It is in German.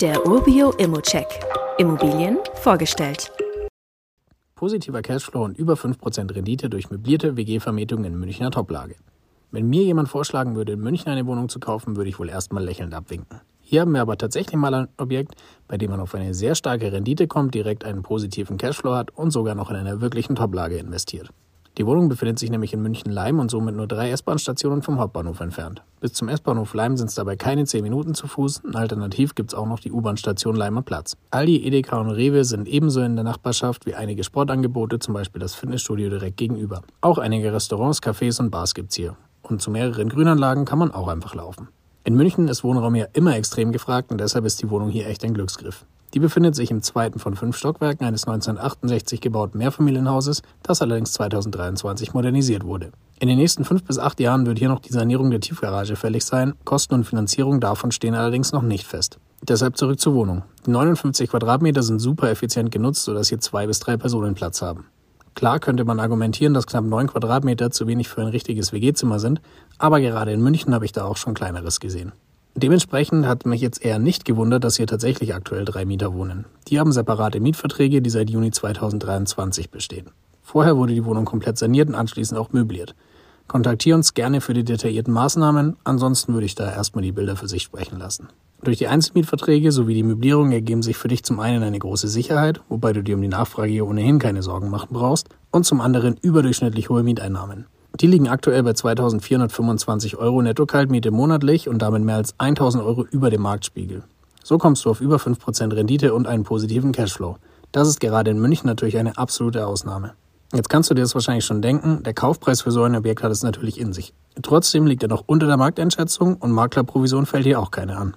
Der Urbio Immocheck. Immobilien vorgestellt. Positiver Cashflow und über 5% Rendite durch möblierte WG-Vermietung in Münchner Toplage. Wenn mir jemand vorschlagen würde, in München eine Wohnung zu kaufen, würde ich wohl erstmal lächelnd abwinken. Hier haben wir aber tatsächlich mal ein Objekt, bei dem man auf eine sehr starke Rendite kommt, direkt einen positiven Cashflow hat und sogar noch in einer wirklichen Toplage investiert. Die Wohnung befindet sich nämlich in München-Leim und somit nur drei S-Bahn-Stationen vom Hauptbahnhof entfernt. Bis zum S-Bahnhof Leim sind es dabei keine zehn Minuten zu Fuß. Alternativ gibt es auch noch die U-Bahn-Station Leimer Platz. Aldi, Edeka und Rewe sind ebenso in der Nachbarschaft wie einige Sportangebote, zum Beispiel das Fitnessstudio direkt gegenüber. Auch einige Restaurants, Cafés und Bars gibt's hier. Und zu mehreren Grünanlagen kann man auch einfach laufen. In München ist Wohnraum ja immer extrem gefragt und deshalb ist die Wohnung hier echt ein Glücksgriff. Die befindet sich im zweiten von fünf Stockwerken eines 1968 gebauten Mehrfamilienhauses, das allerdings 2023 modernisiert wurde. In den nächsten fünf bis acht Jahren wird hier noch die Sanierung der Tiefgarage fällig sein, Kosten und Finanzierung davon stehen allerdings noch nicht fest. Deshalb zurück zur Wohnung. Die 59 Quadratmeter sind super effizient genutzt, sodass hier zwei bis drei Personen Platz haben. Klar könnte man argumentieren, dass knapp neun Quadratmeter zu wenig für ein richtiges WG-Zimmer sind, aber gerade in München habe ich da auch schon kleineres gesehen. Dementsprechend hat mich jetzt eher nicht gewundert, dass hier tatsächlich aktuell drei Mieter wohnen. Die haben separate Mietverträge, die seit Juni 2023 bestehen. Vorher wurde die Wohnung komplett saniert und anschließend auch möbliert. Kontaktiere uns gerne für die detaillierten Maßnahmen, ansonsten würde ich da erstmal die Bilder für sich sprechen lassen. Durch die Einzelmietverträge sowie die Möblierung ergeben sich für dich zum einen eine große Sicherheit, wobei du dir um die Nachfrage hier ohnehin keine Sorgen machen brauchst, und zum anderen überdurchschnittlich hohe Mieteinnahmen. Die liegen aktuell bei 2425 Euro Netto-Kaltmiete monatlich und damit mehr als 1000 Euro über dem Marktspiegel. So kommst du auf über 5% Rendite und einen positiven Cashflow. Das ist gerade in München natürlich eine absolute Ausnahme. Jetzt kannst du dir das wahrscheinlich schon denken, der Kaufpreis für so ein Objekt hat es natürlich in sich. Trotzdem liegt er noch unter der Markteinschätzung und Maklerprovision fällt hier auch keine an.